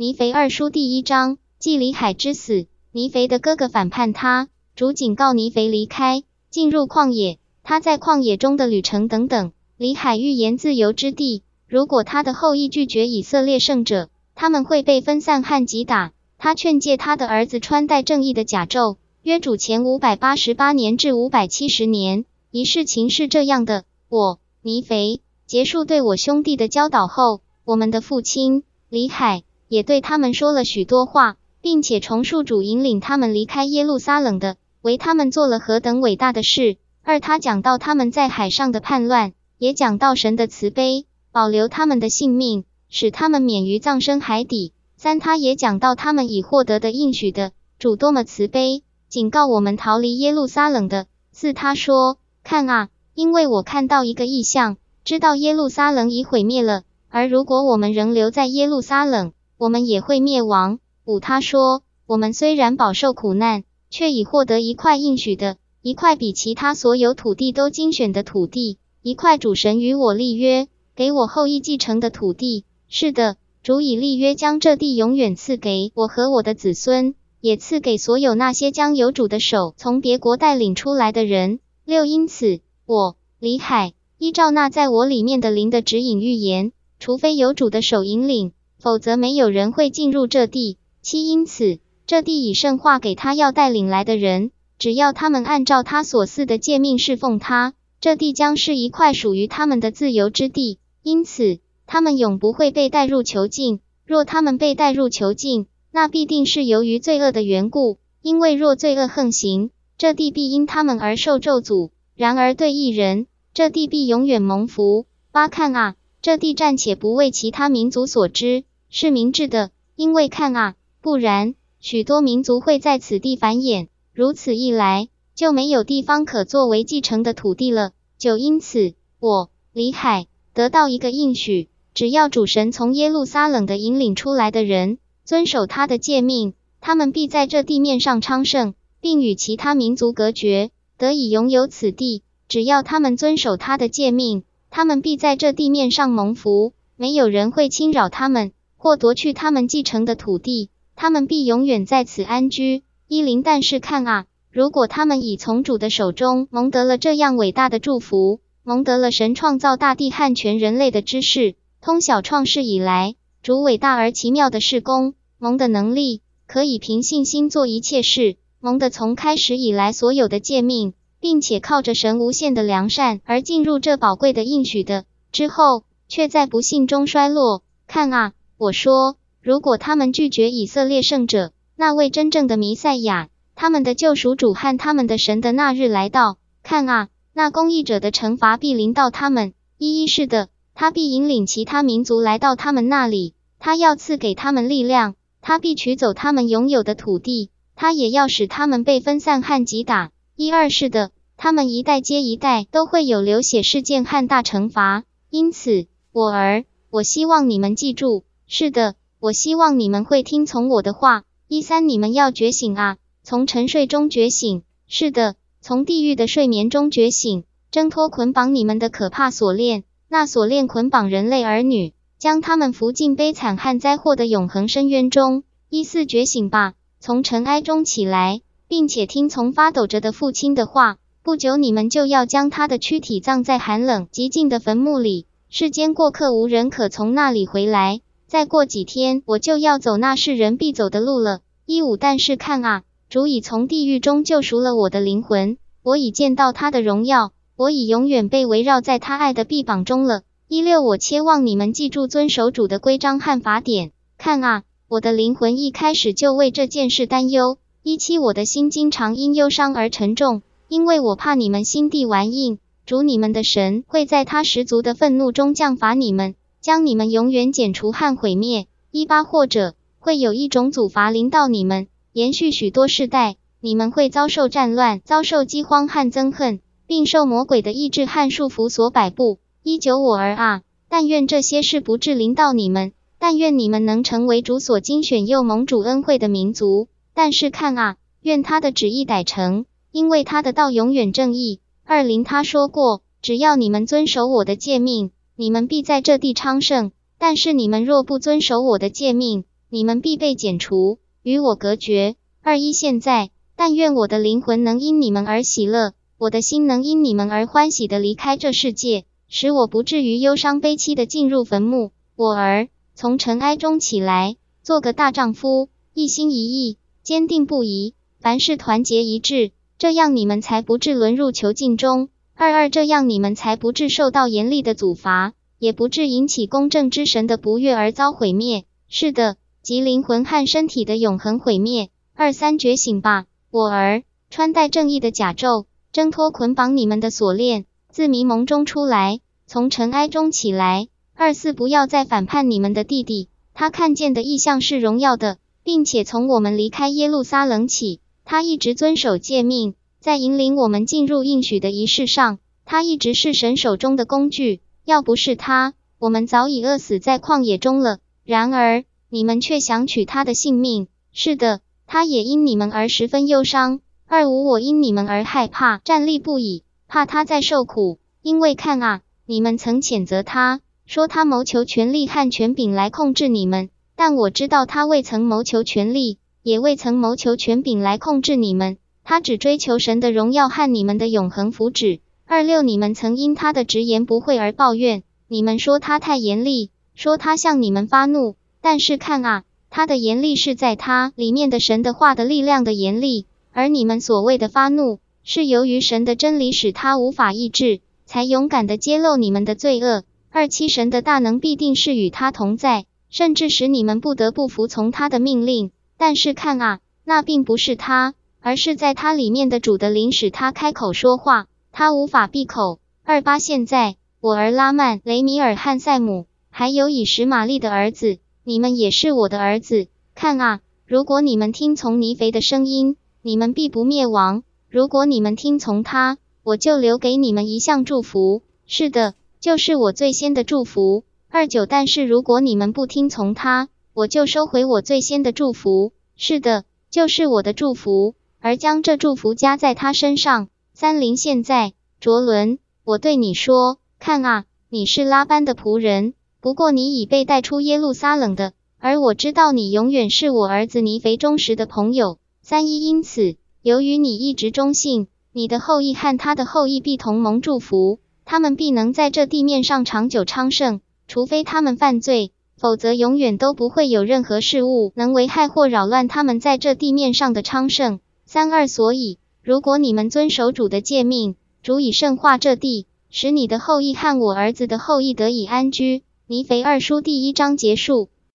尼腓二书第一章，继李海之死，尼腓的哥哥反叛他，主警告尼腓离开，进入旷野，他在旷野中的旅程等等，李海预言自由之地。如果他的后裔拒绝以色列圣者，他们会被分散和击打。他劝诫他的儿子穿戴正义的甲胄。约主前五百八十八年至五百七十年，一事情是这样的：我尼腓结束对我兄弟的教导后，我们的父亲李海也对他们说了许多话，并且重述主引领他们离开耶路撒冷的，为他们做了何等伟大的事。二他讲到他们在海上的叛乱，也讲到神的慈悲，保留他们的性命，使他们免于葬身海底。三他也讲到他们已获得的应许的主多么慈悲。警告我们逃离耶路撒冷的。四他说：“看啊，因为我看到一个异象，知道耶路撒冷已毁灭了。而如果我们仍留在耶路撒冷，我们也会灭亡。”五他说：“我们虽然饱受苦难，却已获得一块应许的，一块比其他所有土地都精选的土地，一块主神与我立约，给我后裔继承的土地。是的，主以立约将这地永远赐给我和我的子孙。”也赐给所有那些将有主的手从别国带领出来的人。六，因此我李海依照那在我里面的灵的指引预言，除非有主的手引领，否则没有人会进入这地。七，因此这地已圣化给他要带领来的人，只要他们按照他所赐的诫命侍奉他，这地将是一块属于他们的自由之地。因此他们永不会被带入囚禁。若他们被带入囚禁，那必定是由于罪恶的缘故，因为若罪恶横行，这地必因他们而受咒诅；然而对异人，这地必永远蒙福。八看啊，这地暂且不为其他民族所知，是明智的，因为看啊，不然许多民族会在此地繁衍，如此一来，就没有地方可作为继承的土地了。就因此，我李海得到一个应许，只要主神从耶路撒冷的引领出来的人。遵守他的诫命，他们必在这地面上昌盛，并与其他民族隔绝，得以拥有此地。只要他们遵守他的诫命，他们必在这地面上蒙福，没有人会侵扰他们或夺去他们继承的土地，他们必永远在此安居。伊林，但是看啊，如果他们已从主的手中蒙得了这样伟大的祝福，蒙得了神创造大地和全人类的知识，通晓创世以来主伟大而奇妙的事工。蒙的能力可以凭信心做一切事，蒙的从开始以来所有的诫命，并且靠着神无限的良善而进入这宝贵的应许的之后，却在不幸中衰落。看啊，我说，如果他们拒绝以色列圣者，那位真正的弥赛亚，他们的救赎主和他们的神的那日来到，看啊，那公义者的惩罚必临到他们。一一是的，他必引领其他民族来到他们那里，他要赐给他们力量。他必取走他们拥有的土地，他也要使他们被分散和击打。一二是的，他们一代接一代都会有流血事件和大惩罚。因此，我儿，我希望你们记住，是的，我希望你们会听从我的话。一三，你们要觉醒啊，从沉睡中觉醒。是的，从地狱的睡眠中觉醒，挣脱捆绑你们的可怕锁链，那锁链捆绑人类儿女。将他们扶进悲惨和灾祸的永恒深渊中。一四觉醒吧，从尘埃中起来，并且听从发抖着的父亲的话。不久，你们就要将他的躯体葬在寒冷极静的坟墓里。世间过客无人可从那里回来。再过几天，我就要走那世人必走的路了。一五，但是看啊，主已从地狱中救赎了我的灵魂，我已见到他的荣耀，我已永远被围绕在他爱的臂膀中了。一六，我切望你们记住遵守主的规章和法典。看啊，我的灵魂一开始就为这件事担忧。一七，我的心经常因忧伤而沉重，因为我怕你们心地顽硬。主你们的神会在他十足的愤怒中降罚你们，将你们永远剪除和毁灭。一八，或者会有一种祖罚临到你们，延续许多世代，你们会遭受战乱，遭受饥荒和憎恨，并受魔鬼的意志和束缚所摆布。一九我儿啊，但愿这些事不至临到你们，但愿你们能成为主所精选又蒙主恩惠的民族。但是看啊，愿他的旨意逮成，因为他的道永远正义。二零他说过，只要你们遵守我的诫命，你们必在这地昌盛。但是你们若不遵守我的诫命，你们必被剪除，与我隔绝。二一现在，但愿我的灵魂能因你们而喜乐，我的心能因你们而欢喜的离开这世界，使我不至于忧伤悲戚的进入坟墓。我儿，从尘埃中起来，做个大丈夫，一心一意，坚定不移，凡事团结一致，这样你们才不致沦入囚禁中。二二，这样你们才不致受到严厉的处罚，也不致引起公正之神的不悦而遭毁灭。是的，即灵魂和身体的永恒毁灭。二三，觉醒吧，我儿，穿戴正义的甲胄，挣脱捆绑你们的锁链，自迷蒙中出来，从尘埃中起来。二四，不要再反叛你们的弟弟，他看见的异象是荣耀的，并且从我们离开耶路撒冷起，他一直遵守诫命。在引领我们进入应许的仪式上，他一直是神手中的工具。要不是他，我们早已饿死在旷野中了。然而，你们却想取他的性命。是的，他也因你们而十分忧伤。二五，我因你们而害怕，站立不已，怕他在受苦。因为看啊，你们曾谴责他，说他谋求权力和权柄来控制你们。但我知道他未曾谋求权力，也未曾谋求权柄来控制你们。他只追求神的荣耀和你们的永恒福祉。二六，你们曾因他的直言不讳而抱怨，你们说他太严厉，说他向你们发怒。但是看啊，他的严厉是在他里面的神的话的力量的严厉，而你们所谓的发怒，是由于神的真理使他无法抑制，才勇敢的揭露你们的罪恶。二七，神的大能必定是与他同在，甚至使你们不得不服从他的命令。但是看啊，那并不是他。而是在他里面的主的灵使他开口说话，他无法闭口。二八现在，我儿拉曼、雷米尔、汉塞姆，还有以实玛利的儿子，你们也是我的儿子。看啊，如果你们听从尼肥的声音，你们必不灭亡；如果你们听从他，我就留给你们一项祝福。是的，就是我最先的祝福。二九，但是如果你们不听从他，我就收回我最先的祝福。是的，就是我的祝福。而将这祝福加在他身上。三零现在，卓伦，我对你说，看啊，你是拉班的仆人，不过你已被带出耶路撒冷的，而我知道你永远是我儿子尼肥忠实的朋友。三一因此，由于你一直忠信，你的后裔和他的后裔必同盟祝福，他们必能在这地面上长久昌盛，除非他们犯罪，否则永远都不会有任何事物能危害或扰乱他们在这地面上的昌盛。三二，所以如果你们遵守主的诫命，主以圣化这地，使你的后裔和我儿子的后裔得以安居。尼腓二书第一章结束。